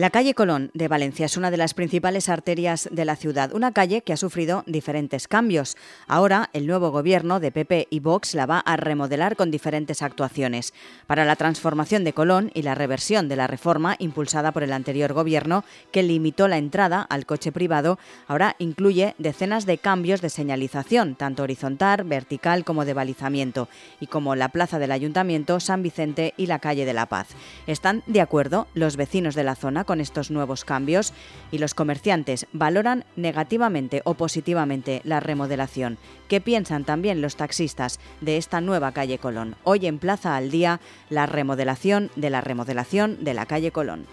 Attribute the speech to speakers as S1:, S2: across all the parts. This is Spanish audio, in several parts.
S1: La calle Colón de Valencia es una de las principales arterias de la ciudad, una calle que ha sufrido diferentes cambios. Ahora el nuevo gobierno de PP y Vox la va a remodelar con diferentes actuaciones. Para la transformación de Colón y la reversión de la reforma impulsada por el anterior gobierno que limitó la entrada al coche privado, ahora incluye decenas de cambios de señalización, tanto horizontal, vertical como de balizamiento, y como la plaza del Ayuntamiento, San Vicente y la calle de la Paz. ¿Están de acuerdo los vecinos de la zona con estos nuevos cambios y los comerciantes valoran negativamente o positivamente la remodelación. ¿Qué piensan también los taxistas de esta nueva calle Colón? Hoy en Plaza al Día, la remodelación de la remodelación de la calle Colón.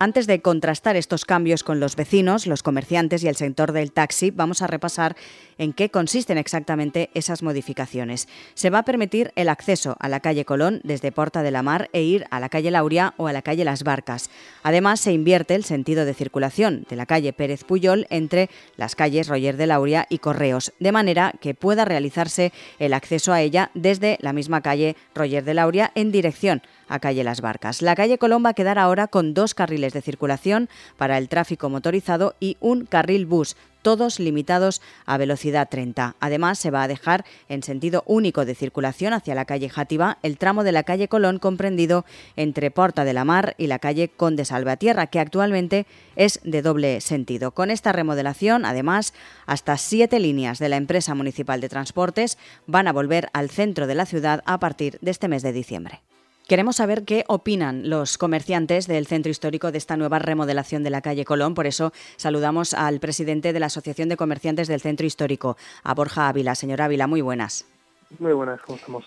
S1: Antes de contrastar estos cambios con los vecinos, los comerciantes y el sector del taxi, vamos a repasar en qué consisten exactamente esas modificaciones. Se va a permitir el acceso a la calle Colón desde Porta de la Mar e ir a la calle Lauria o a la calle Las Barcas. Además, se invierte el sentido de circulación de la calle Pérez Puyol entre las calles Roger de Lauria y Correos, de manera que pueda realizarse el acceso a ella desde la misma calle Roger de Lauria en dirección a calle Las Barcas. La calle Colón va a quedar ahora con dos carriles de circulación para el tráfico motorizado y un carril bus, todos limitados a velocidad 30. Además, se va a dejar en sentido único de circulación hacia la calle Játiva el tramo de la calle Colón comprendido entre Porta de la Mar y la calle Conde Salvatierra, que actualmente es de doble sentido. Con esta remodelación, además, hasta siete líneas de la empresa municipal de transportes van a volver al centro de la ciudad a partir de este mes de diciembre. Queremos saber qué opinan los comerciantes del centro histórico de esta nueva remodelación de la calle Colón. Por eso saludamos al presidente de la Asociación de Comerciantes del Centro Histórico, a Borja Ávila. Señor Ávila, muy buenas.
S2: Muy buenas, ¿cómo estamos?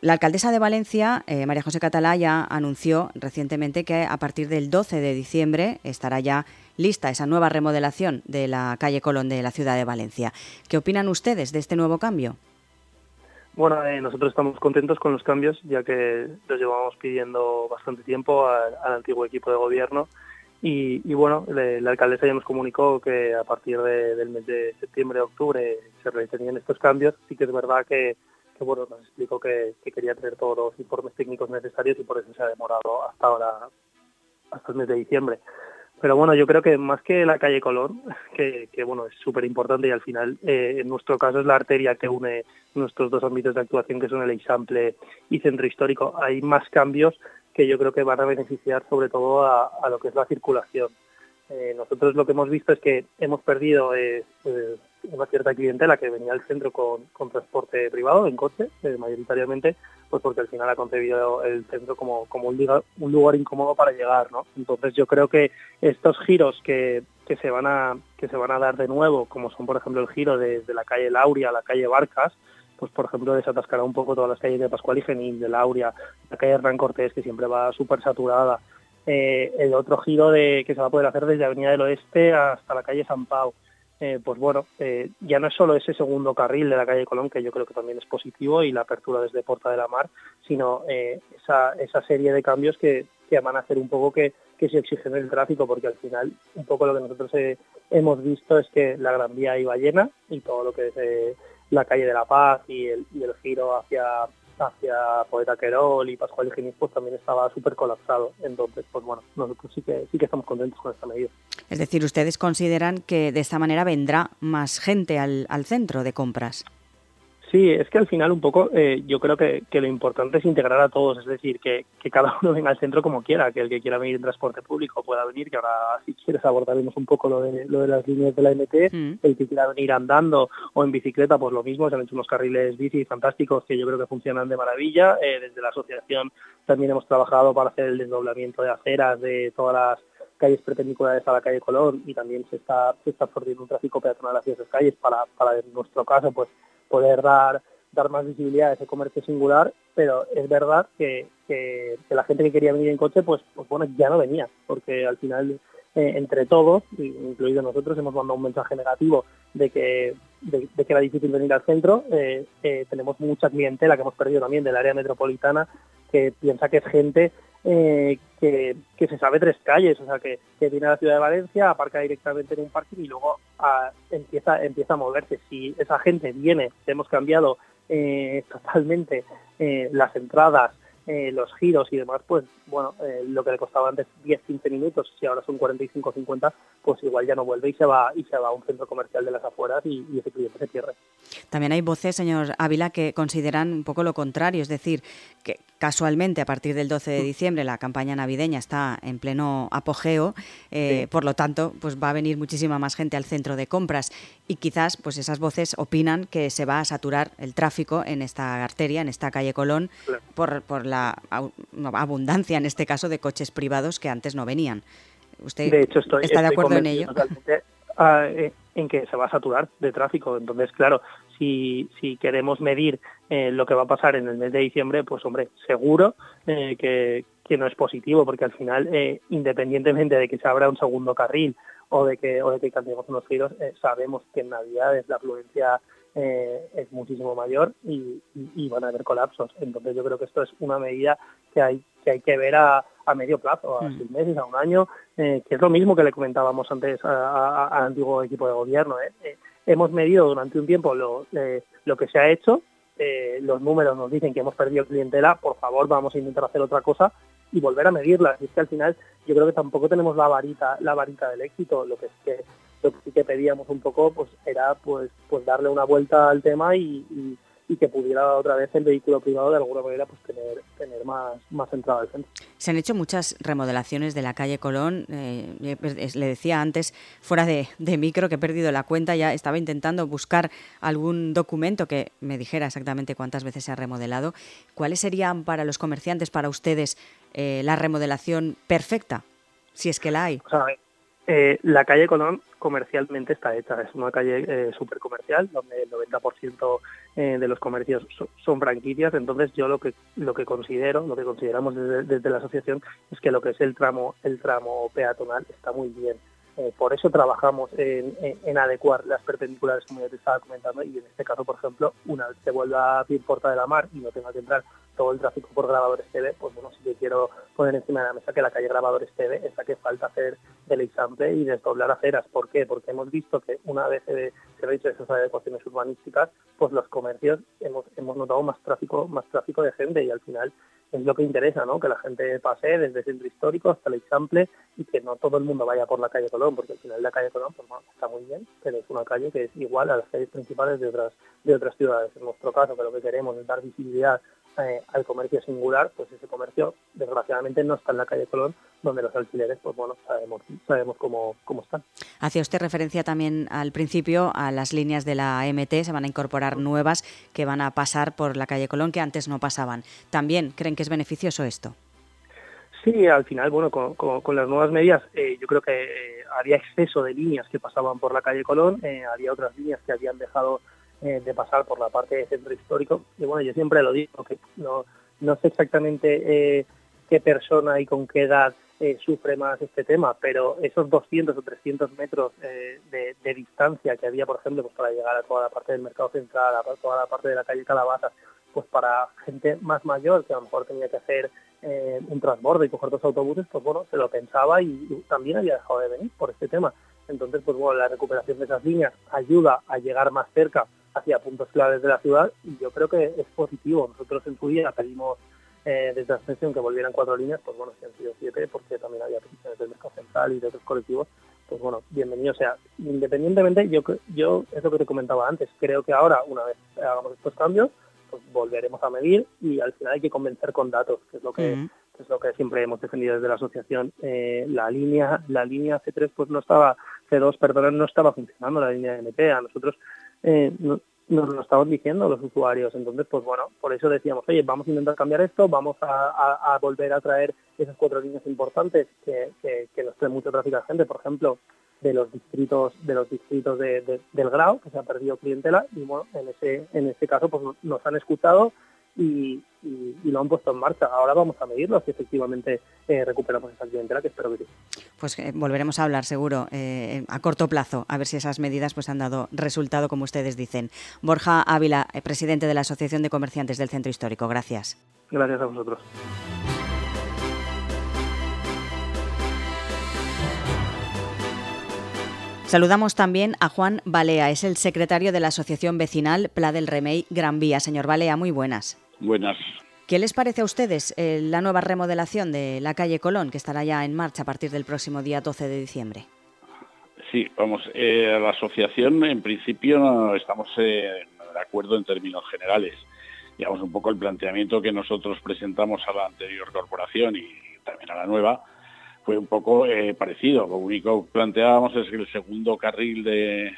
S1: La alcaldesa de Valencia, eh, María José Catalá, ya anunció recientemente que a partir del 12 de diciembre estará ya lista esa nueva remodelación de la calle Colón de la ciudad de Valencia. ¿Qué opinan ustedes de este nuevo cambio?
S2: Bueno, eh, nosotros estamos contentos con los cambios, ya que los llevamos pidiendo bastante tiempo al, antiguo equipo de gobierno. Y, bueno, la alcaldesa ya nos comunicó que a partir del mes de septiembre, octubre, se realizarían estos cambios. Sí que es verdad que, bueno, nos explicó que, quería tener todos los informes técnicos necesarios y por eso se ha demorado hasta ahora, hasta el mes de diciembre. Pero bueno, yo creo que más que la calle Colón, que, bueno, es súper importante y al final eh, en nuestro caso es la arteria que une nuestros dos ámbitos de actuación que son el Eixample y Centro Histórico, hay más cambios que yo creo que van a beneficiar sobre todo a, lo que es la circulación. Eh, nosotros lo que hemos visto es que hemos perdido eh, pues, una cierta clientela que venía al centro con, transporte privado, en coche, mayoritariamente, pues porque al final ha concebido el centro como, como un, lugar, un lugar incómodo para llegar, ¿no? Entonces yo creo que estos giros que, que se van a que se van a dar de nuevo, como son por ejemplo el giro desde la calle Lauria a la calle Barcas, pues por ejemplo desatascará un poco todas las calles de Pascual y Genil, de Lauria, la calle Hernán Cortés, que siempre va súper saturada, eh, el otro giro de que se va a poder hacer desde Avenida del Oeste hasta la calle San Pau. Eh, pues bueno, eh, ya no es solo ese segundo carril de la calle Colón, que yo creo que también es positivo, y la apertura desde Porta de la Mar, sino eh, esa, serie de cambios que, que van a hacer un poco que, que se oxigene el tráfico, porque al final un poco lo que nosotros hemos visto es que la Gran Vía iba llena y todo lo que es la calle de la Paz y el giro hacia hacia Poeta Querol y Pascual Higinis pues también estaba súper colapsado. Entonces, pues bueno, nosotros sí que, sí que estamos contentos con esta medida.
S1: Es decir, ustedes consideran que de esta manera vendrá más gente al, al centro de compras.
S2: Sí, es que al final un poco eh, yo creo que, lo importante es integrar a todos, es decir, que, cada uno venga al centro como quiera, que el que quiera venir en transporte público pueda venir, que ahora si quieres abordaremos un poco lo de, lo de las líneas de la MT, mm. el que quiera venir andando o en bicicleta, pues lo mismo, se han hecho unos carriles bici fantásticos que yo creo que funcionan de maravilla, eh, desde la asociación también hemos trabajado para hacer el desdoblamiento de aceras de todas las calles perpendiculares a la calle Colón y también se está, se está un tráfico peatonal hacia esas calles para, para en nuestro caso pues poder dar, dar más visibilidad a ese comercio singular, pero es verdad que, que, la gente que quería venir en coche, pues, pues bueno, ya no venía, porque al final eh, entre todos, incluido nosotros, hemos mandado un mensaje negativo de que, de, que era difícil venir al centro. Eh, eh, tenemos mucha clientela que hemos perdido también del área metropolitana que piensa que es gente eh, que, se sabe tres calles, o sea, que, viene a la ciudad de Valencia, aparca directamente en un parking y luego ah, empieza, empieza a moverse. Si esa gente viene, hemos cambiado eh, totalmente eh, las entradas, eh, los giros y demás, pues bueno, eh, lo que le costaba antes 10-15 minutos, si ahora son 45-50, pues igual ya no vuelve y se va y se va a un centro comercial de las afueras y, ese cliente se pierde.
S1: También hay voces, señor Ávila, que consideran un poco lo contrario, es decir, que casualmente a partir del 12 de mm. diciembre la campaña navideña está en pleno apogeo, eh, por lo tanto, pues va a venir muchísima más gente al centro de compras y quizás pues esas voces opinan que se va a saturar el tráfico en esta arteria, en esta calle Colón, por, por la abundancia en este caso de coches privados que antes no venían. ¿Usted
S2: de hecho, estoy,
S1: está de acuerdo en ello?
S2: Ah, eh, en que se va a saturar de tráfico. Entonces, claro, si, si queremos medir eh, lo que va a pasar en el mes de diciembre, pues hombre, seguro eh, que, que, no es positivo, porque al final, independientemente de que se abra un segundo carril o de que, o de que cambiemos unos giros, sabemos que en Navidades la afluencia eh, es muchísimo mayor y, van a haber colapsos. Entonces yo creo que esto es una medida que hay que, hay que ver a, medio plazo, a mm. seis meses, a un año, eh, que es lo mismo que le comentábamos antes al antiguo equipo de gobierno. ¿eh? hemos medido durante un tiempo lo, lo que se ha hecho, los números nos dicen que hemos perdido clientela, por favor vamos a intentar hacer otra cosa y volver a medirla. Y es que al final yo creo que tampoco tenemos la varita, la varita del éxito, lo que es que lo que sí que pedíamos un poco pues era pues pues darle una vuelta al tema y, y, que pudiera otra vez el vehículo privado de alguna manera pues tener tener más más entrada al centro.
S1: Se han hecho muchas remodelaciones de la calle Colón. Eh, le decía antes, fuera de, de, micro, que he perdido la cuenta, ya estaba intentando buscar algún documento que me dijera exactamente cuántas veces se ha remodelado. ¿Cuáles serían para los comerciantes, para ustedes, eh, la remodelación perfecta, si es que la hay?
S2: Eh, la calle Colón comercialmente está hecha, es una calle eh, súper comercial, donde el 90% eh, de los comercios son franquicias, entonces yo lo que lo que considero, lo que consideramos desde, la asociación es que lo que es el tramo el tramo peatonal está muy bien. por eso trabajamos en, adecuar las perpendiculares como ya te estaba comentando y en este caso, por ejemplo, una vez se vuelva a abrir Porta de la Mar y no tenga que entrar todo el tráfico por grabadores TV, pues bueno, sí que quiero poner encima de la mesa que la calle Grabadores TV es la que falta hacer del example y desdoblar aceras. ¿Por qué? Porque hemos visto que una vez se, se ha hecho esas adecuaciones urbanísticas, pues los comercios hemos, hemos notado más tráfico, más tráfico de gente y al final es lo que interesa, ¿no? Que la gente pase desde el centro histórico hasta el example y que no todo el mundo vaya por la calle Colón, porque al final la calle Colón pues, está muy bien, pero es una calle que es igual a las calles principales de otras de otras ciudades. En nuestro caso, que lo que queremos es dar visibilidad eh, al comercio singular, pues ese comercio desgraciadamente no está en la calle Colón, donde los alquileres, pues bueno, sabemos, sabemos cómo, cómo están.
S1: Hacía usted referencia también al principio a las líneas de la MT, se van a incorporar nuevas que van a pasar por la calle Colón que antes no pasaban. ¿También creen que es beneficioso esto?
S2: Sí, al final, bueno, con, las nuevas medidas, eh, yo creo que eh, había exceso de líneas que pasaban por la calle Colón, había otras líneas que habían dejado eh, de pasar por la parte de centro histórico. Y bueno, yo siempre lo digo, que no, no sé exactamente eh, qué persona y con qué edad eh, sufre más este tema, pero esos 200 o 300 metros de, distancia que había, por ejemplo, pues para llegar a toda la parte del mercado central, a toda la parte de la calle Calabazas, pues para gente más mayor que a lo mejor tenía que hacer un transbordo y coger dos autobuses, pues bueno, se lo pensaba y también había dejado de venir por este tema. Entonces, pues bueno, la recuperación de esas líneas ayuda a llegar más cerca hacia puntos claves de la ciudad y yo creo que es positivo. Nosotros en su día pedimos eh, desde la ascensión que volvieran cuatro líneas, pues bueno, si han sido siete, porque también había peticiones del mercado central y de otros colectivos, pues bueno, bienvenido sea. Independientemente, yo, yo es lo que te comentaba antes, creo que ahora, una vez hagamos estos cambios, pues volveremos a medir y al final hay que convencer con datos, que es lo que, es lo que siempre hemos defendido desde la asociación. Eh, la línea la línea C3 pues no estaba, C2, perdón, no estaba funcionando, la línea de MP. A nosotros eh, nos lo estaban diciendo los usuarios. Entonces, pues bueno, por eso decíamos, oye, vamos a intentar cambiar esto, vamos a, volver a traer esas cuatro líneas importantes que, que, nos traen mucho tráfico a gente, por ejemplo, de los distritos de los distritos de, del Grau, que se ha perdido clientela, y bueno, en ese, en ese caso pues nos han escuchado y, lo han puesto en marcha. Ahora vamos a medirlo si efectivamente eh, recuperamos esa clientela, que espero que sí.
S1: Pues eh, volveremos a hablar seguro eh, a corto plazo, a ver si esas medidas pues han dado resultado como ustedes dicen. Borja Ávila, presidente de la Asociación de Comerciantes del Centro Histórico. Gracias.
S2: Gracias a vosotros.
S1: Saludamos también a Juan Balea, es el secretario de la Asociación Vecinal Pla del Remey Gran Vía. Señor Balea, muy buenas.
S3: Buenas.
S1: ¿Qué les parece a ustedes eh, la nueva remodelación de la calle Colón, que estará ya en marcha a partir del próximo día 12 de diciembre?
S3: Sí, vamos, eh, la asociación en principio estamos eh, de acuerdo en términos generales. Digamos un poco el planteamiento que nosotros presentamos a la anterior corporación y también a la nueva, fue un poco eh, parecido. Lo único que planteábamos es que el segundo carril de,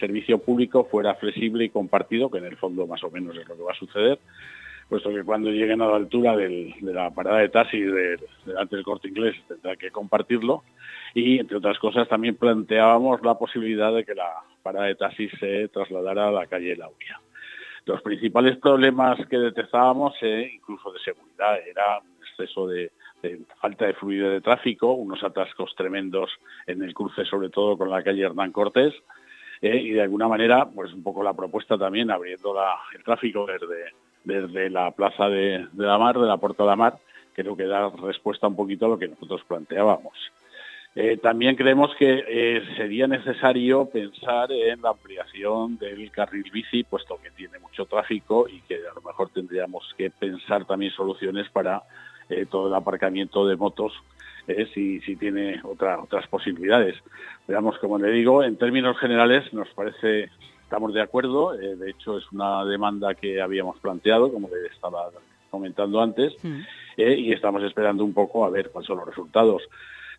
S3: servicio público fuera flexible y compartido, que en el fondo más o menos es lo que va a suceder, puesto que cuando lleguen a la altura de la parada de taxis de, delante del corte inglés tendrá que compartirlo. Y, entre otras cosas, también planteábamos la posibilidad de que la parada de taxis se trasladara a la calle Lauria. Los principales problemas que detectábamos, eh, incluso de seguridad, era un exceso de, falta de fluido de tráfico, unos atascos tremendos en el cruce, sobre todo con la calle Hernán Cortés, eh, y de alguna manera, pues un poco la propuesta también abriendo el tráfico desde, desde la plaza de, la Mar, de la Puerta de la Mar, creo que da respuesta un poquito a lo que nosotros planteábamos. Eh, también creemos que eh, sería necesario pensar en la ampliación del carril bici, puesto que tiene mucho tráfico y que a lo mejor tendríamos que pensar también soluciones para eh, todo el aparcamiento de motos eh, si, si, tiene otra, otras posibilidades. Veamos, como le digo, en términos generales nos parece, estamos de acuerdo, eh, de hecho es una demanda que habíamos planteado, como le estaba comentando antes, mm. y estamos esperando un poco a ver cuáles son los resultados.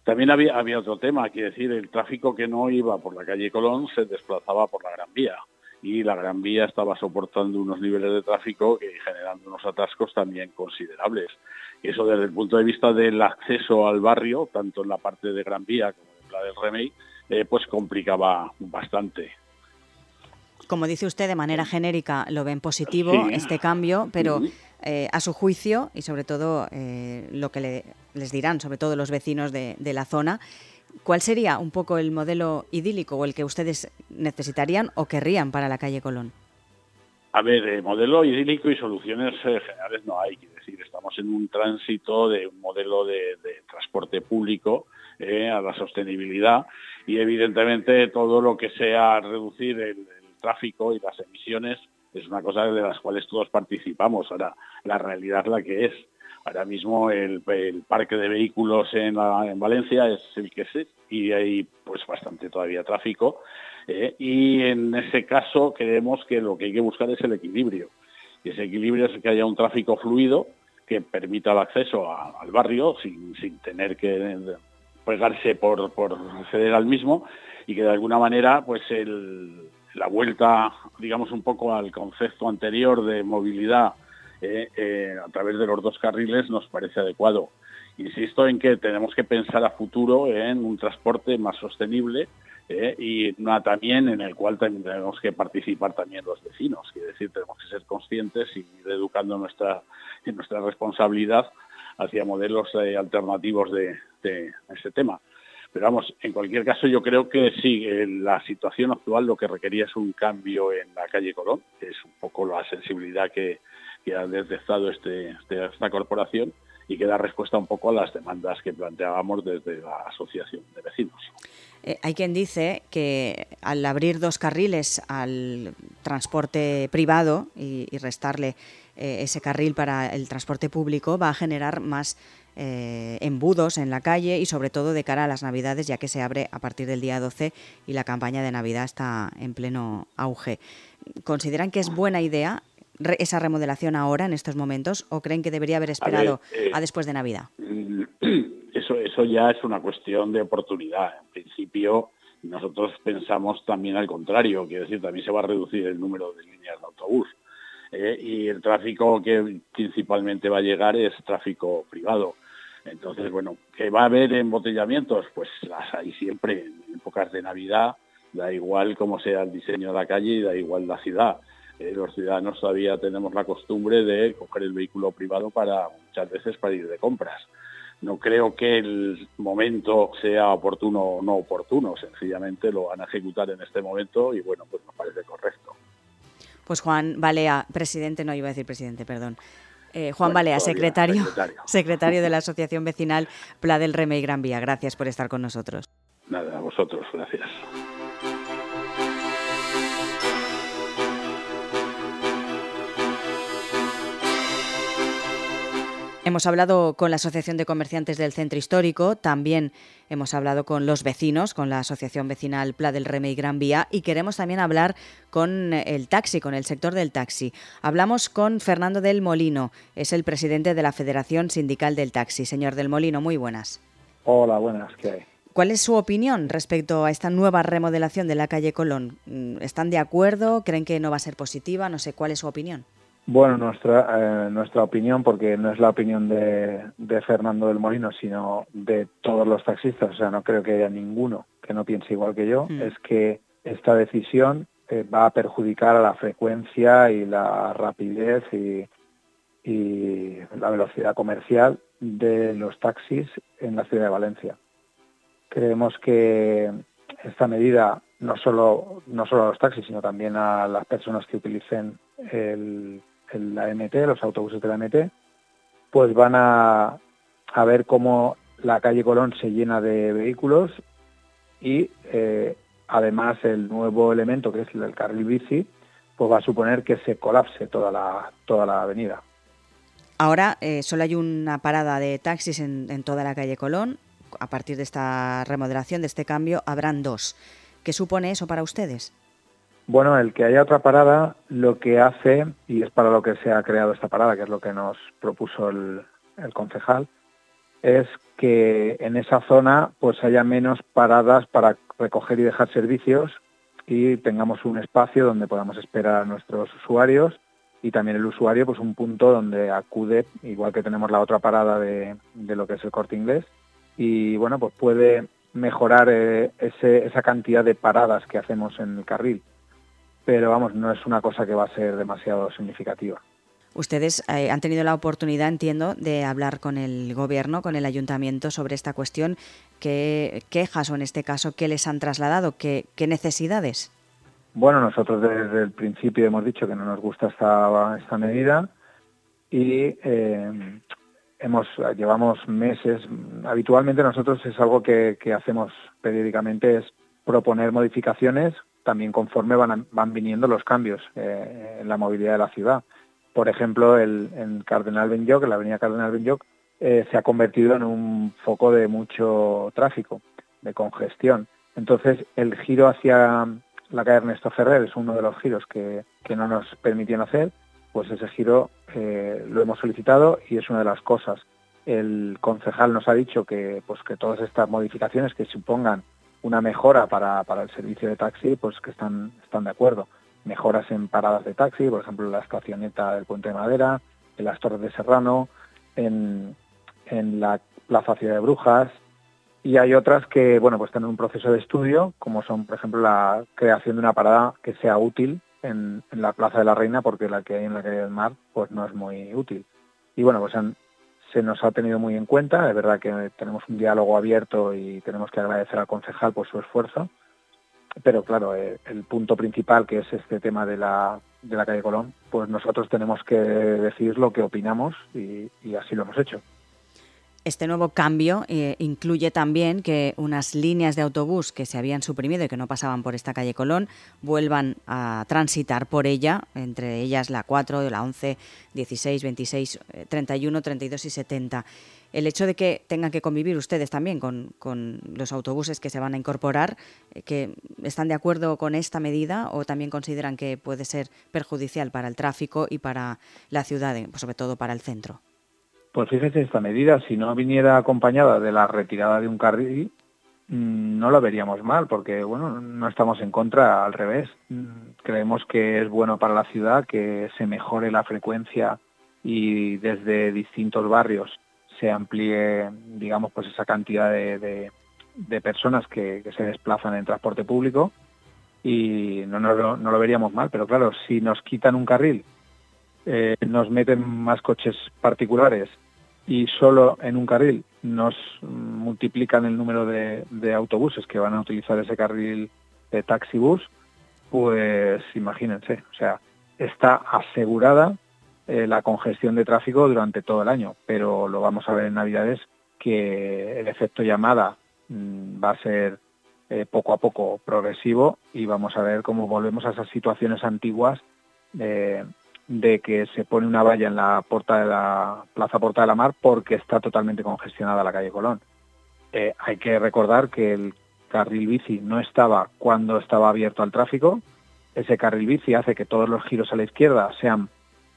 S3: También había, había otro tema, que decir, el tráfico que no iba por la calle Colón se desplazaba por la Gran Vía y la Gran Vía estaba soportando unos niveles de tráfico que generando unos atascos también considerables. Eso desde el punto de vista del acceso al barrio, tanto en la parte de Gran Vía como en la del Remey, eh, pues complicaba bastante.
S1: Como dice usted, de manera genérica lo ven positivo este cambio, pero eh, a su juicio y sobre todo eh, lo que les dirán, sobre todo los vecinos de, de la zona, ¿cuál sería un poco el modelo idílico o el que ustedes necesitarían o querrían para la calle Colón?
S3: A ver, modelo idílico y soluciones generales no hay decir, estamos en un tránsito de un modelo de, transporte público eh, a la sostenibilidad y evidentemente todo lo que sea reducir el, tráfico y las emisiones es una cosa de las cuales todos participamos. Ahora, la realidad es la que es. Ahora mismo el, parque de vehículos en, Valencia es el que es y hay pues bastante todavía tráfico. Eh, y en ese caso creemos que lo que hay que buscar es el equilibrio. Y ese equilibrio es que haya un tráfico fluido que permita el acceso al barrio sin, tener que pegarse por, por acceder al mismo y que de alguna manera pues la vuelta digamos un poco al concepto anterior de movilidad eh, eh, a través de los dos carriles nos parece adecuado. Insisto en que tenemos que pensar a futuro en un transporte más sostenible ¿eh? y también en el cual tenemos que participar también los vecinos. Quiere decir, tenemos que ser conscientes y ir educando nuestra, nuestra responsabilidad hacia modelos eh, alternativos de, de, ese tema. Pero vamos, en cualquier caso yo creo que sí, la situación actual lo que requería es un cambio en la calle Colón, que es un poco la sensibilidad que, que ha detectado este, este esta corporación y que da respuesta un poco a las demandas que planteábamos desde la Asociación de Vecinos.
S1: Eh, hay quien dice que al abrir dos carriles al transporte privado y, restarle eh, ese carril para el transporte público va a generar más eh, embudos en la calle y sobre todo de cara a las Navidades, ya que se abre a partir del día 12 y la campaña de Navidad está en pleno auge. ¿Consideran que es buena idea esa remodelación ahora, en estos momentos, o creen que debería haber esperado a, después de Navidad?
S3: Eso, ya es una cuestión de oportunidad. En principio, nosotros pensamos también al contrario, quiere decir, también se va a reducir el número de líneas de autobús. Eh, y el tráfico que principalmente va a llegar es tráfico privado. Entonces, bueno, ¿que va a haber embotellamientos? Pues las hay siempre en épocas de Navidad, da igual cómo sea el diseño de la calle y da igual la ciudad eh, los ciudadanos todavía tenemos la costumbre de coger el vehículo privado para muchas veces para ir de compras. No creo que el momento sea oportuno o no oportuno, sencillamente lo van a ejecutar en este momento y bueno, pues nos parece correcto.
S1: Pues Juan Balea, presidente, no iba a decir presidente, perdón. Eh, Juan Balea, secretario, secretario, de la Asociación Vecinal Pla del Remey Gran Vía. Gracias por estar con nosotros.
S3: Nada, a vosotros, gracias.
S1: Hemos hablado con la Asociación de Comerciantes del Centro Histórico, también hemos hablado con los vecinos, con la Asociación Vecinal Pla del Remey Gran Vía y queremos también hablar con el taxi, con el sector del taxi. Hablamos con Fernando del Molino, es el presidente de la Federación Sindical del Taxi. Señor del Molino, muy buenas.
S4: Hola, buenas, ¿qué hay?
S1: ¿Cuál es su opinión respecto a esta nueva remodelación de la calle Colón? ¿Están de acuerdo? ¿Creen que no va a ser positiva? No sé, ¿cuál es su opinión?
S4: Bueno, nuestra, eh, nuestra opinión, porque no es la opinión de, Fernando del Molino, sino de todos los taxistas, o sea, no creo que haya ninguno que no piense igual que yo, mm. es que esta decisión eh, va a perjudicar a la frecuencia y la rapidez y, y la velocidad comercial de los taxis en la ciudad de Valencia. Creemos que esta medida no solo, no solo a los taxis, sino también a las personas que utilicen el la MT, los autobuses de la MT, pues van a, a ver cómo la calle Colón se llena de vehículos y eh, además el nuevo elemento que es el carril bici, pues va a suponer que se colapse toda la, toda la avenida.
S1: Ahora eh, solo hay una parada de taxis en, en toda la calle Colón. A partir de esta remodelación, de este cambio, habrán dos. ¿Qué supone eso para ustedes?
S4: Bueno, el que haya otra parada lo que hace, y es para lo que se ha creado esta parada, que es lo que nos propuso el, concejal, es que en esa zona pues haya menos paradas para recoger y dejar servicios y tengamos un espacio donde podamos esperar a nuestros usuarios y también el usuario pues un punto donde acude, igual que tenemos la otra parada de, lo que es el corte inglés, y bueno, pues puede mejorar eh, esa cantidad de paradas que hacemos en el carril pero vamos, no es una cosa que va a ser demasiado significativa.
S1: Ustedes eh, han tenido la oportunidad, entiendo, de hablar con el gobierno, con el ayuntamiento sobre esta cuestión. ¿Qué quejas o en este caso qué les han trasladado? ¿Qué, necesidades?
S4: Bueno, nosotros desde el principio hemos dicho que no nos gusta esta, esta medida y eh, hemos llevamos meses. Habitualmente nosotros es algo que, que hacemos periódicamente es proponer modificaciones también conforme van, van viniendo los cambios eh, en la movilidad de la ciudad. Por ejemplo, el, en Cardenal Benlloc, la avenida Cardenal Benlloc, eh, se ha convertido en un foco de mucho tráfico, de congestión. Entonces, el giro hacia la calle Ernesto Ferrer es uno de los giros que, no nos permitían hacer, pues ese giro eh, lo hemos solicitado y es una de las cosas. El concejal nos ha dicho que, pues, que todas estas modificaciones que supongan una mejora para, para el servicio de taxi, pues que están, están de acuerdo. Mejoras en paradas de taxi, por ejemplo, la estacioneta del Puente de Madera, en las Torres de Serrano, en, en la Plaza Ciudad de Brujas, y hay otras que, bueno, pues tienen un proceso de estudio, como son, por ejemplo, la creación de una parada que sea útil en, la Plaza de la Reina, porque la que hay en la calle del Mar, pues no es muy útil. Y bueno, pues han, se nos ha tenido muy en cuenta. Es verdad que tenemos un diálogo abierto y tenemos que agradecer al concejal por su esfuerzo. Pero claro, eh, el punto principal, que es este tema de la, de la calle Colón, pues nosotros tenemos que decir lo que opinamos y así lo hemos hecho.
S1: Este nuevo cambio eh, incluye también que unas líneas de autobús que se habían suprimido y que no pasaban por esta calle Colón vuelvan a transitar por ella, entre ellas la 4, la 11, 16, 26, 31, 32 y 70. El hecho de que tengan que convivir ustedes también con, los autobuses que se van a incorporar, eh, que ¿están de acuerdo con esta medida o también consideran que puede ser perjudicial para el tráfico y para la ciudad, pues sobre todo para el centro?
S4: Pues fíjese, esta medida, si no viniera acompañada de la retirada de un carril, mm, no lo veríamos mal, porque bueno, no estamos en contra, al revés. Mm, creemos que es bueno para la ciudad que se mejore la frecuencia y desde distintos barrios se amplíe, digamos, pues esa cantidad de, personas que, se desplazan en transporte público. y no, no, no lo veríamos mal, pero claro, si nos quitan un carril, eh, nos meten más coches particulares y solo en un carril. Nos multiplican el número de, autobuses que van a utilizar ese carril de taxi bus, pues imagínense, o sea, está asegurada eh, la congestión de tráfico durante todo el año, pero lo vamos a ver en Navidades que el efecto llamada mm, va a ser eh, poco a poco progresivo y vamos a ver cómo volvemos a esas situaciones antiguas de, que se pone una valla en la puerta de la Plaza Porta de la Mar porque está totalmente congestionada la calle Colón. Eh, hay que recordar que el carril bici no estaba cuando estaba abierto al tráfico. Ese carril bici hace que todos los giros a la izquierda sean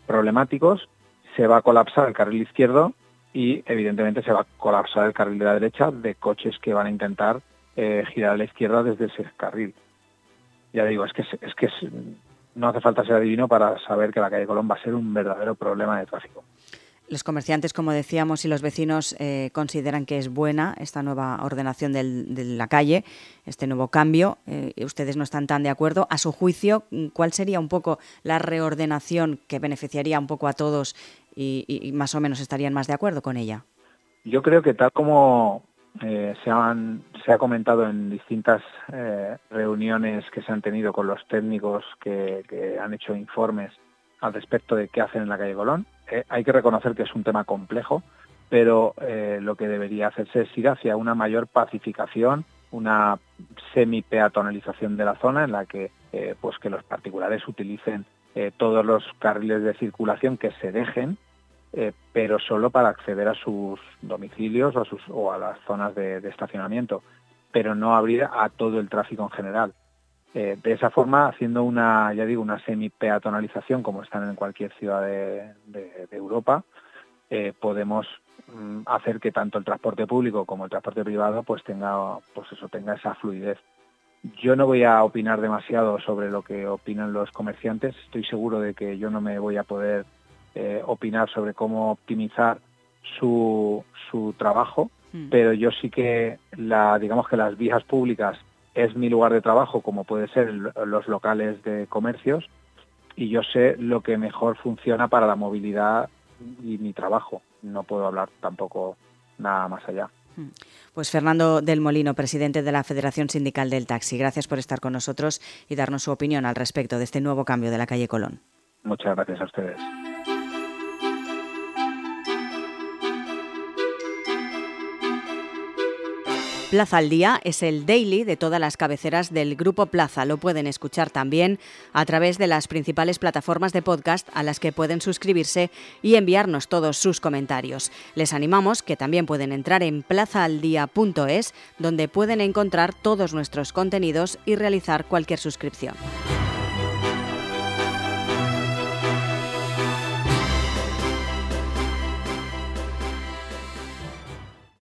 S4: problemáticos. Se va a colapsar el carril izquierdo y evidentemente se va a colapsar el carril de la derecha de coches que van a intentar eh, girar a la izquierda desde ese carril. Ya digo, es que, es que no hace falta ser adivino para saber que la calle Colón va a ser un verdadero problema de tráfico.
S1: Los comerciantes, como decíamos, y los vecinos eh, consideran que es buena esta nueva ordenación de la calle, este nuevo cambio. Eh, ustedes no están tan de acuerdo. A su juicio, ¿cuál sería un poco la reordenación que beneficiaría un poco a todos y más o menos estarían más de acuerdo con ella?
S4: Yo creo que tal como eh, se, se ha comentado en distintas eh, reuniones que se han tenido con los técnicos que, han hecho informes al respecto de qué hacen en la calle Colón. Eh, hay que reconocer que es un tema complejo, pero lo que debería hacerse es ir hacia una mayor pacificación, una semi-peatonalización de la zona en la que, pues que los particulares utilicen todos los carriles de circulación que se dejen eh, pero solo para acceder a sus domicilios o a, sus, o a las zonas de, estacionamiento, pero no abrir a todo el tráfico en general. Eh, de esa forma, haciendo una, ya digo, una semi-peatonalización, como están en cualquier ciudad de, Europa, eh, podemos mm, hacer que tanto el transporte público como el transporte privado pues tenga, pues eso, tenga esa fluidez. Yo no voy a opinar demasiado sobre lo que opinan los comerciantes. Estoy seguro de que yo no me voy a poder eh, opinar sobre cómo optimizar su, su trabajo, hmm. pero yo sí que la, digamos que las vías públicas es mi lugar de trabajo, como puede ser los locales de comercios, y yo sé lo que mejor funciona para la movilidad y mi trabajo. No puedo hablar tampoco nada más allá. Hmm.
S1: Pues Fernando del Molino, presidente de la Federación Sindical del Taxi, gracias por estar con nosotros y darnos su opinión al respecto de este nuevo cambio de la calle Colón.
S4: Muchas gracias a ustedes.
S1: Plaza al Día es el daily de todas las cabeceras del Grupo Plaza. Lo pueden escuchar también a través de las principales plataformas de podcast a las que pueden suscribirse y enviarnos todos sus comentarios. Les animamos que también pueden entrar en plazaaldía.es donde pueden encontrar todos nuestros contenidos y realizar cualquier suscripción.